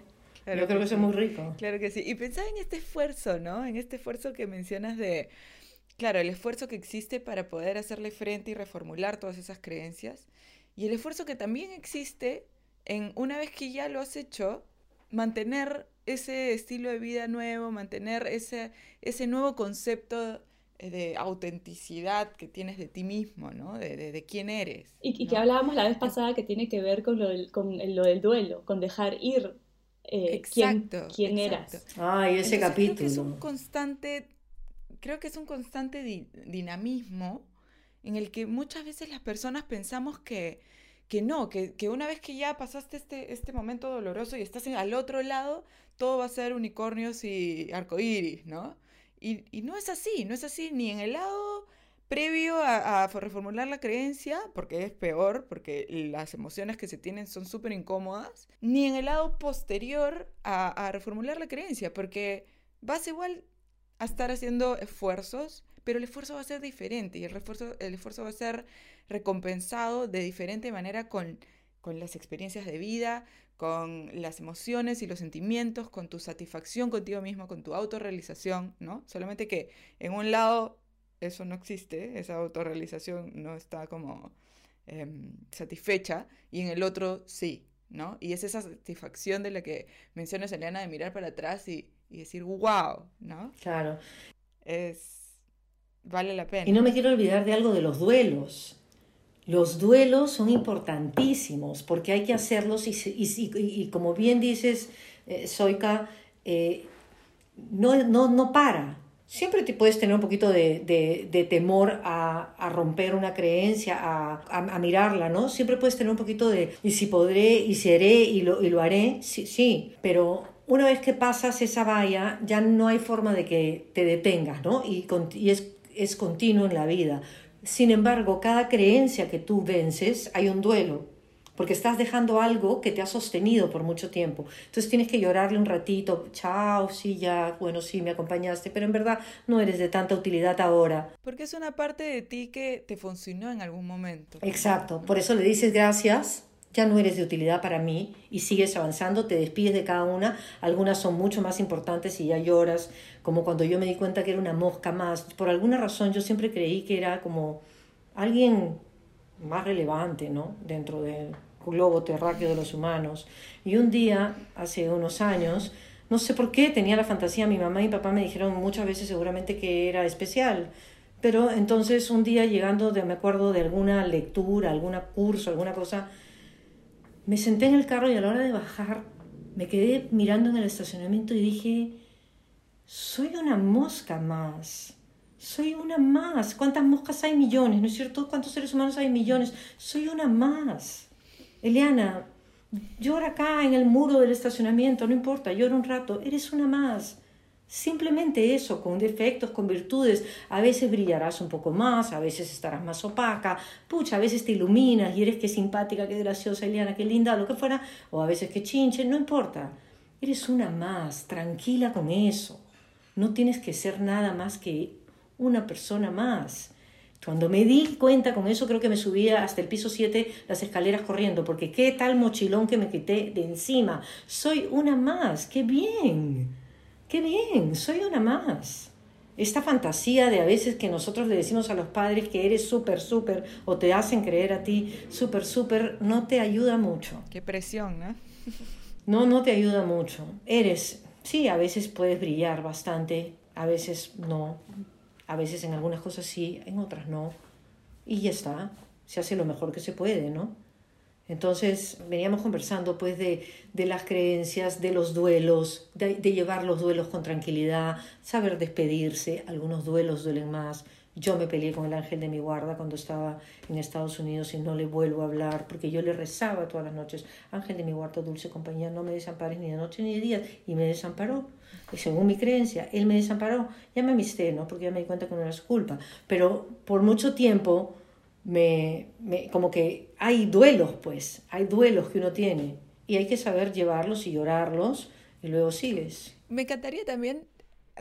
yo creo que, eso es muy rico. Claro que sí. Y pensaba en este esfuerzo, ¿no? En este esfuerzo que mencionas de, claro, el esfuerzo que existe para poder hacerle frente y reformular todas esas creencias. Y el esfuerzo que también existe en una vez que ya lo has hecho, mantener ese estilo de vida nuevo, mantener ese, ese nuevo concepto eh, de autenticidad que tienes de ti mismo, ¿no? De, de, quién eres. Y, que hablábamos la vez pasada que tiene que ver con lo del, con lo del duelo, con dejar ir eh, exacto, quién, eras. Ay, ese capítulo. Creo que es un constante, creo que es un constante dinamismo en el que muchas veces las personas pensamos que que no, que, una vez que ya pasaste este, este momento doloroso y estás al otro lado, todo va a ser unicornios y arcoíris, ¿no? Y, no es así, no es así ni en el lado previo a, reformular la creencia, porque es peor, porque las emociones que se tienen son súper incómodas, ni en el lado posterior a, a reformular la creencia, porque vas igual a estar haciendo esfuerzos, pero el esfuerzo va a ser diferente y el, esfuerzo, el esfuerzo va a ser recompensado de diferente manera con, con las experiencias de vida, con las emociones y los sentimientos, con tu satisfacción contigo mismo, con tu autorrealización, ¿no? Solamente que en un lado eso no existe, esa autorrealización no está como em, satisfecha, y en el otro sí, ¿no? Y es esa satisfacción de la que mencionas, Eliana, de mirar para atrás y, y decir, wow, ¿no? Claro. Es, vale la pena. Y no me quiero olvidar de algo de los duelos. Los duelos son importantísimos porque hay que hacerlos y, y, como bien dices, eh, Soika, eh, no, no, no para. Siempre te puedes tener un poquito de, de, temor a, a, romper una creencia, a, a, mirarla, ¿no? Siempre puedes tener un poquito de, y si podré, y si haré, y lo, y lo haré, sí, sí, pero una vez que pasas esa valla, ya no hay forma de que te detengas, ¿no? Y, y es, es continuo en la vida. Sin embargo, cada creencia que tú vences, hay un duelo, porque estás dejando algo que te ha sostenido por mucho tiempo. Entonces tienes que llorarle un ratito, chao, sí, ya, bueno, sí, me acompañaste, pero en verdad no eres de tanta utilidad ahora. Porque es una parte de ti que te funcionó en algún momento. Exacto, por eso le dices gracias, ya no eres de utilidad para mí y sigues avanzando, te despides de cada una, algunas son mucho más importantes y ya lloras, como cuando yo me di cuenta que era una mosca más. Por alguna razón yo siempre creí que era como alguien más relevante, ¿no? Dentro del globo terráqueo de los humanos. Y un día, hace unos años, no sé por qué, tenía la fantasía, mi mamá y mi papá me dijeron muchas veces seguramente que era especial. Pero entonces un día llegando, de, me acuerdo de alguna lectura, algún curso, alguna cosa, me senté en el carro y a la hora de bajar me quedé mirando en el estacionamiento y dije, soy una mosca más. Soy una más. ¿Cuántas moscas hay? Millones, ¿no es cierto? ¿Cuántos seres humanos hay? Millones. Soy una más. Eliana, llora acá en el muro del estacionamiento, no importa, llora un rato. Eres una más. Simplemente eso, con defectos, con virtudes. A veces brillarás un poco más, a veces estarás más opaca. Pucha, a veces te iluminas y eres que simpática, qué graciosa, Eliana, qué linda, lo que fuera. O a veces que chinche, no importa. Eres una más, tranquila con eso. No tienes que ser nada más que una persona más. Cuando me di cuenta con eso, creo que me subía hasta el piso 7 las escaleras corriendo, porque qué tal mochilón que me quité de encima. Soy una más, qué bien, qué bien, soy una más. Esta fantasía de a veces que nosotros le decimos a los padres que eres súper, súper, o te hacen creer a ti súper, súper, no te ayuda mucho. Qué presión, ¿no? no, no te ayuda mucho. Eres Sí, a veces puedes brillar bastante, a veces no, a veces en algunas cosas sí, en otras no. Y ya está, se hace lo mejor que se puede, ¿no? Entonces veníamos conversando pues de, de las creencias, de los duelos, de, de, llevar los duelos con tranquilidad, saber despedirse, algunos duelos duelen más, yo me peleé con el ángel de mi guarda cuando estaba en Estados Unidos y no le vuelvo a hablar porque yo le rezaba todas las noches, ángel de mi guarda, dulce compañía, no me desampares ni de noche ni de día y me desamparó. Y según mi creencia, él me desamparó. Ya me amisté, ¿no? Porque ya me di cuenta que no era su culpa. Pero por mucho tiempo, me, me, como que hay duelos, pues, hay duelos que uno tiene y hay que saber llevarlos y llorarlos y luego sigues. Me encantaría también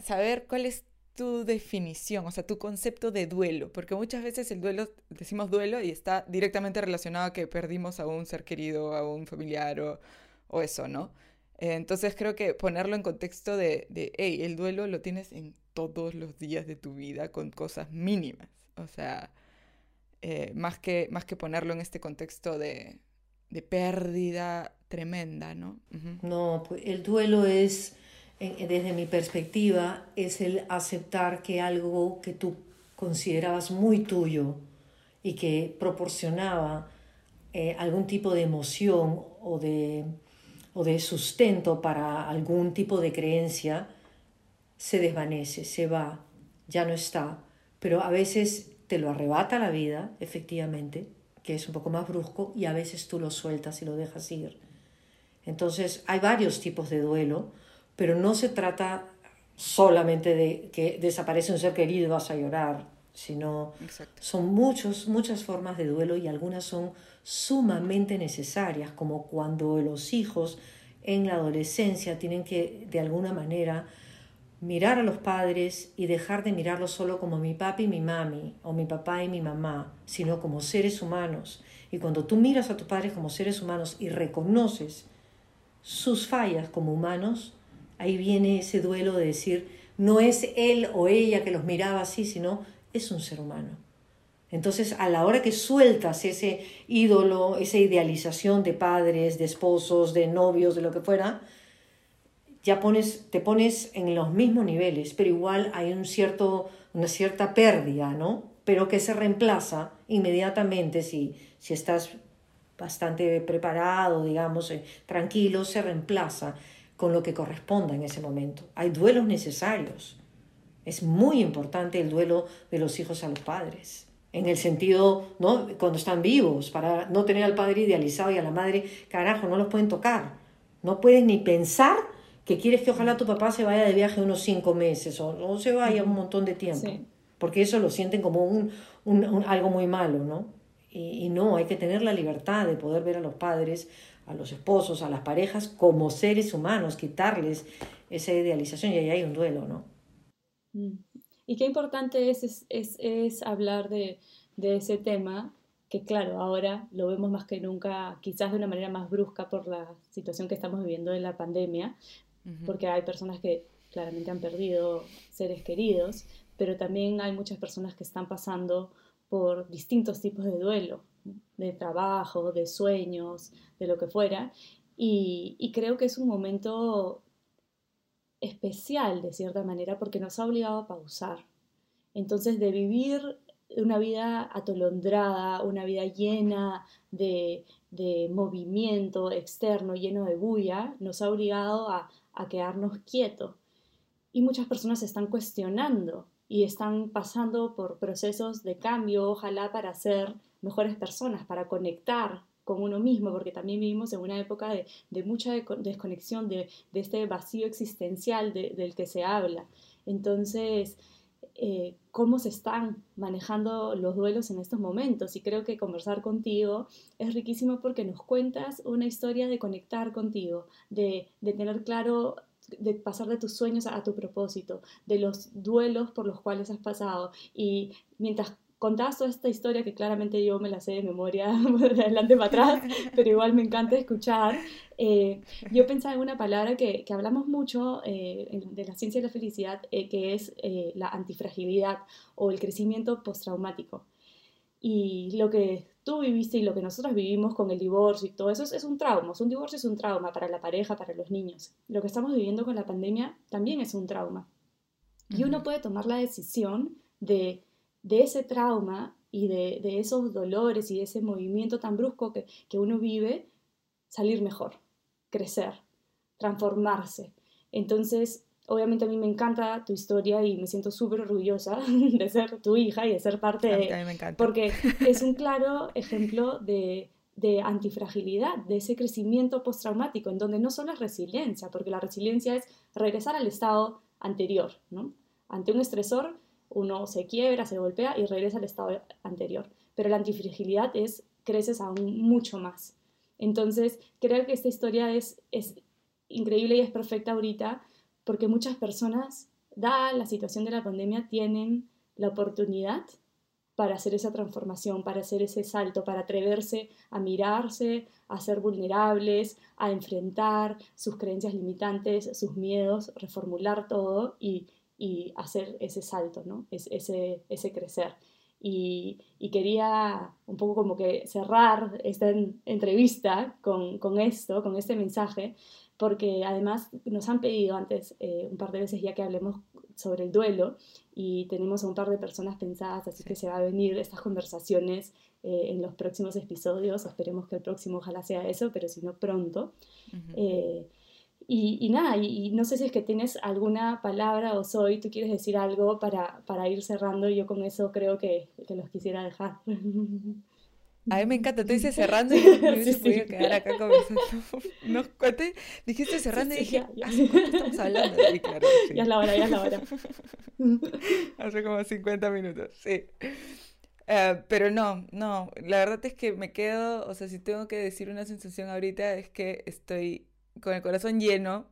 saber cuál es tu definición, o sea, tu concepto de duelo, porque muchas veces el duelo, decimos duelo y está directamente relacionado a que perdimos a un ser querido, a un familiar o, o eso, ¿no? entonces creo que ponerlo en contexto de, de, hey, el duelo lo tienes en todos los días de tu vida con cosas mínimas, o sea, eh, más, que, más que ponerlo en este contexto de, de pérdida tremenda, ¿no? No, pues el duelo es desde mi perspectiva, es el aceptar que algo que tú considerabas muy tuyo y que proporcionaba eh, algún tipo de emoción o de, o de sustento para algún tipo de creencia, se desvanece, se va, ya no está. Pero a veces te lo arrebata la vida, efectivamente, que es un poco más brusco, y a veces tú lo sueltas y lo dejas ir. Entonces hay varios tipos de duelo pero no se trata solamente de que desaparece un ser querido y vas a llorar, sino son muchos, muchas formas de duelo y algunas son sumamente necesarias, como cuando los hijos en la adolescencia tienen que de alguna manera mirar a los padres y dejar de mirarlos solo como mi papi y mi mami o mi papá y mi mamá, sino como seres humanos. Y cuando tú miras a tus padres como seres humanos y reconoces sus fallas como humanos, Ahí viene ese duelo de decir, no es él o ella que los miraba así, sino es un ser humano. Entonces, a la hora que sueltas ese ídolo, esa idealización de padres, de esposos, de novios, de lo que fuera, ya pones, te pones en los mismos niveles, pero igual hay un cierto, una cierta pérdida, ¿no? Pero que se reemplaza inmediatamente si, si estás bastante preparado, digamos, eh, tranquilo, se reemplaza con lo que corresponda en ese momento. Hay duelos necesarios. Es muy importante el duelo de los hijos a los padres, en el sentido, ¿no? Cuando están vivos, para no tener al padre idealizado y a la madre, carajo, no los pueden tocar. No puedes ni pensar que quieres que ojalá tu papá se vaya de viaje unos cinco meses o, no se vaya un montón de tiempo, porque eso lo sienten como un, algo muy malo, ¿no? y no, hay que tener la libertad de poder ver a los padres a los esposos, a las parejas, como seres humanos, quitarles esa idealización y ahí hay un duelo, ¿no? Mm. Y qué importante es, es, es, hablar de, de, ese tema, que claro, ahora lo vemos más que nunca, quizás de una manera más brusca por la situación que estamos viviendo en la pandemia, porque hay personas que claramente han perdido seres queridos, pero también hay muchas personas que están pasando por distintos tipos de duelo, de trabajo, de sueños, de lo que fuera. Y, creo que es un momento especial de cierta manera porque nos ha obligado a pausar. Entonces, de vivir una vida atolondrada, una vida llena de, movimiento externo, lleno de bulla, nos ha obligado a, a quedarnos quietos. Y muchas personas se están cuestionando y están pasando por procesos de cambio, ojalá para ser mejores personas, para conectar con uno mismo, porque también vivimos en una época de, mucha desconexión, de, este vacío existencial del que se habla. Entonces, eh, cómo se están manejando los duelos en estos momentos. Y creo que conversar contigo es riquísimo porque nos cuentas una historia de conectar contigo, de, tener claro de pasar de tus sueños a, tu propósito, de los duelos por los cuales has pasado. Y mientras contabas toda esta historia, que claramente yo me la sé de memoria de adelante para atrás, pero igual me encanta escuchar, eh, yo pensaba en una palabra que, que hablamos mucho eh, de la ciencia de la felicidad, eh, que es la antifragilidad o el crecimiento postraumático. Y lo que tú viviste y lo que nosotros vivimos con el divorcio y todo eso es, un trauma. Un divorcio es un trauma para la pareja, para los niños. Lo que estamos viviendo con la pandemia también es un trauma. Y uno puede tomar la decisión de, de ese trauma y de, de, esos dolores y de ese movimiento tan brusco que, que uno vive, salir mejor, crecer, transformarse. Entonces, obviamente a mí me encanta tu historia y me siento súper orgullosa de ser tu hija y de ser parte de... A mí me encanta. Porque es un claro ejemplo de, de antifragilidad, de ese crecimiento postraumático, en donde no solo es resiliencia, porque la resiliencia es regresar al estado anterior, ¿no? Ante un estresor, uno se quiebra, se golpea y regresa al estado anterior. Pero la antifragilidad es creces aún mucho más. Entonces, creo que esta historia es, es increíble y es perfecta ahorita porque muchas personas dada la situación de la pandemia, tienen la oportunidad para hacer esa transformación, para hacer ese salto, para atreverse a mirarse, a ser vulnerables, a enfrentar sus creencias limitantes, sus miedos, reformular todo y, hacer ese salto, ¿no? ese, ese crecer. Y, quería un poco como que cerrar esta entrevista con, con, esto, con este mensaje, porque además nos han pedido antes eh, un par de veces ya que hablemos sobre el duelo y tenemos a un par de personas pensadas, así que se va a venir estas conversaciones eh, en los próximos episodios, esperemos que el próximo ojalá sea eso, pero si no pronto. Eh, y, nada, y, no sé si es que tienes alguna palabra o soy, tú quieres decir algo para, para ir cerrando, yo con eso creo que, que los quisiera dejar. A mí me encanta, tú dices cerrando y me hubiese sí, podido quedar acá conversando. No, cuente, dijiste cerrando y dije, ¿hace cuánto estamos hablando? Y claro, ya es la hora, ya es la hora. Hace como 50 minutos, sí. Uh, pero no, no, la verdad es que me quedo, o sea, si tengo que decir una sensación ahorita es que estoy con el corazón lleno,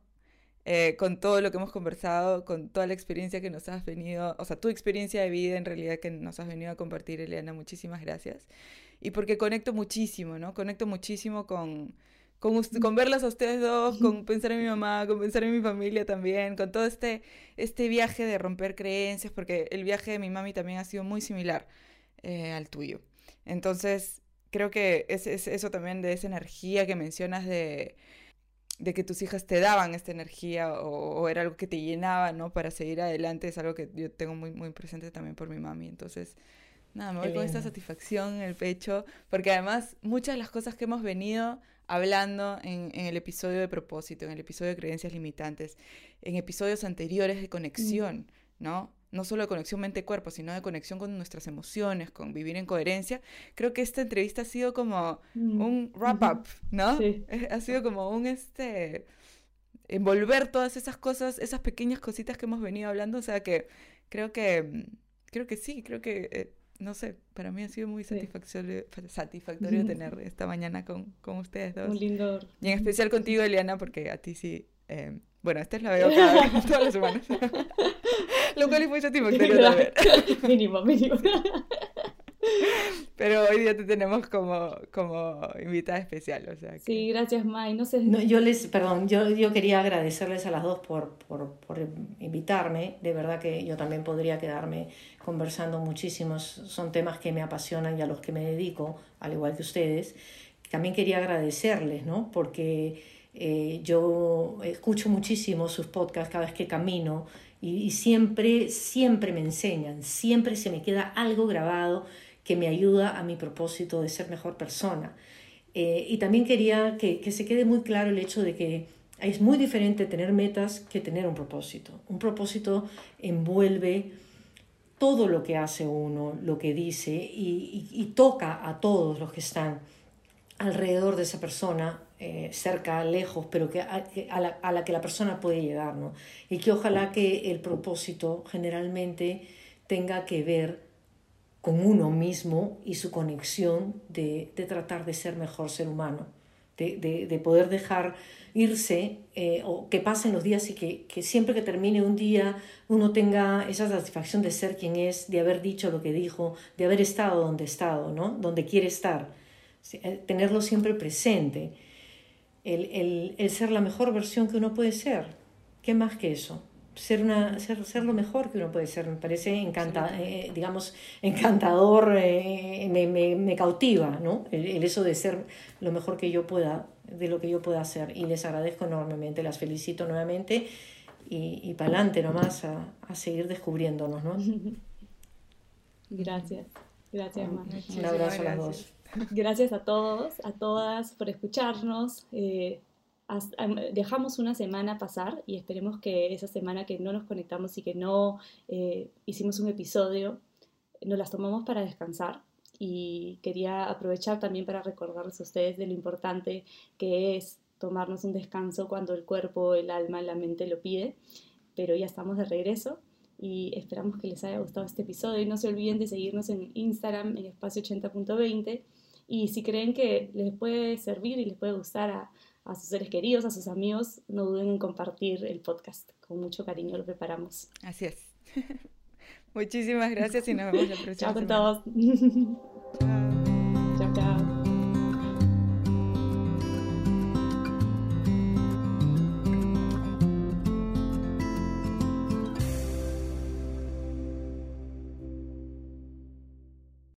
eh, con todo lo que hemos conversado, con toda la experiencia que nos has venido, o sea, tu experiencia de vida en realidad que nos has venido a compartir, Eliana, muchísimas gracias y porque conecto muchísimo, ¿no? Conecto muchísimo con, con, con, verlas a ustedes dos, con pensar en mi mamá, con pensar en mi familia también, con todo este, este viaje de romper creencias, porque el viaje de mi mami también ha sido muy similar eh, al tuyo. Entonces, creo que es, es, eso también de esa energía que mencionas de, de que tus hijas te daban esta energía o, o, era algo que te llenaba, ¿no? Para seguir adelante, es algo que yo tengo muy, muy presente también por mi mami. Entonces, Nada, me voy con esta satisfacción en el pecho, porque además muchas de las cosas que hemos venido hablando en, en, el episodio de propósito, en el episodio de creencias limitantes, en episodios anteriores de conexión, ¿no? No solo de conexión mente-cuerpo, sino de conexión con nuestras emociones, con vivir en coherencia. Creo que esta entrevista ha sido como un wrap-up, ¿no? Sí. Ha sido como un, este, envolver todas esas cosas, esas pequeñas cositas que hemos venido hablando. O sea que creo que, creo que sí, creo que eh, no sé, para mí ha sido muy satisfactorio, satisfactorio tener esta mañana con, con, ustedes dos. Un lindo. Y en especial contigo, Eliana, porque a ti sí. Eh, bueno, esta es la veo cada vez, todas las semanas. Lo cual es muy satisfactorio también. mínimo, mínimo. Pero hoy día te tenemos como, como invitada especial, o sea Sí, gracias, May. No sé... No, yo les, perdón, yo, yo quería agradecerles a las dos por, por, por, invitarme. De verdad que yo también podría quedarme conversando muchísimos. Son temas que me apasionan y a los que me dedico, al igual que ustedes. También quería agradecerles, ¿no? Porque eh, yo escucho muchísimo sus podcasts cada vez que camino y, siempre, siempre me enseñan, siempre se me queda algo grabado que me ayuda a mi propósito de ser mejor persona. Eh, y también quería que, que, se quede muy claro el hecho de que es muy diferente tener metas que tener un propósito. Un propósito envuelve todo lo que hace uno, lo que dice y, toca a todos los que están alrededor de esa persona, eh, cerca, lejos, pero que a, la, a, la, que la persona puede llegar. ¿no? Y que ojalá que el propósito generalmente tenga que ver con uno mismo y su conexión de, de tratar de ser mejor ser humano, de, de, de poder dejar irse eh, o que pasen los días y que, que, siempre que termine un día uno tenga esa satisfacción de ser quien es, de haber dicho lo que dijo, de haber estado donde estado, ¿no? donde quiere estar, tenerlo siempre presente, el, el, el ser la mejor versión que uno puede ser. ¿Qué más que eso? ser, una, ser, ser, lo mejor que uno puede ser. Me parece encanta, eh, digamos, encantador, eh, me, me, me, cautiva, ¿no? El, el, eso de ser lo mejor que yo pueda, de lo que yo pueda hacer. Y les agradezco enormemente, las felicito nuevamente y, y para adelante nomás a, a, seguir descubriéndonos, ¿no? Gracias, gracias, Mar. Un abrazo a las dos. Gracias a todos, a todas por escucharnos. Eh, dejamos una semana pasar y esperemos que esa semana que no nos conectamos y que no eh, hicimos un episodio, nos las tomamos para descansar. Y quería aprovechar también para recordarles a ustedes de lo importante que es tomarnos un descanso cuando el cuerpo, el alma, la mente lo pide. Pero ya estamos de regreso y esperamos que les haya gustado este episodio. Y no se olviden de seguirnos en Instagram en espacio 80.20. Y si creen que les puede servir y les puede gustar a, a sus seres queridos, a sus amigos, no duden en compartir el podcast. Con mucho cariño lo preparamos. Así es. Muchísimas gracias y nos vemos la próxima Chao con todos.